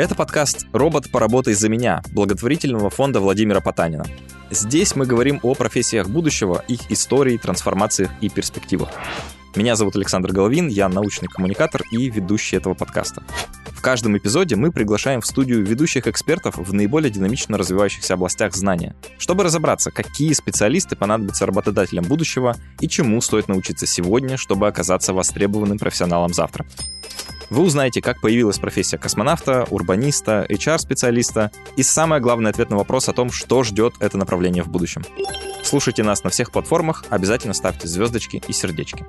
Это подкаст «Робот, поработай за меня» благотворительного фонда Владимира Потанина. Здесь мы говорим о профессиях будущего, их истории, трансформациях и перспективах. Меня зовут Александр Головин, я научный коммуникатор и ведущий этого подкаста. В каждом эпизоде мы приглашаем в студию ведущих экспертов в наиболее динамично развивающихся областях знания, чтобы разобраться, какие специалисты понадобятся работодателям будущего и чему стоит научиться сегодня, чтобы оказаться востребованным профессионалом завтра. Вы узнаете, как появилась профессия космонавта, урбаниста, HR-специалиста и самое главное ответ на вопрос о том, что ждет это направление в будущем. Слушайте нас на всех платформах, обязательно ставьте звездочки и сердечки.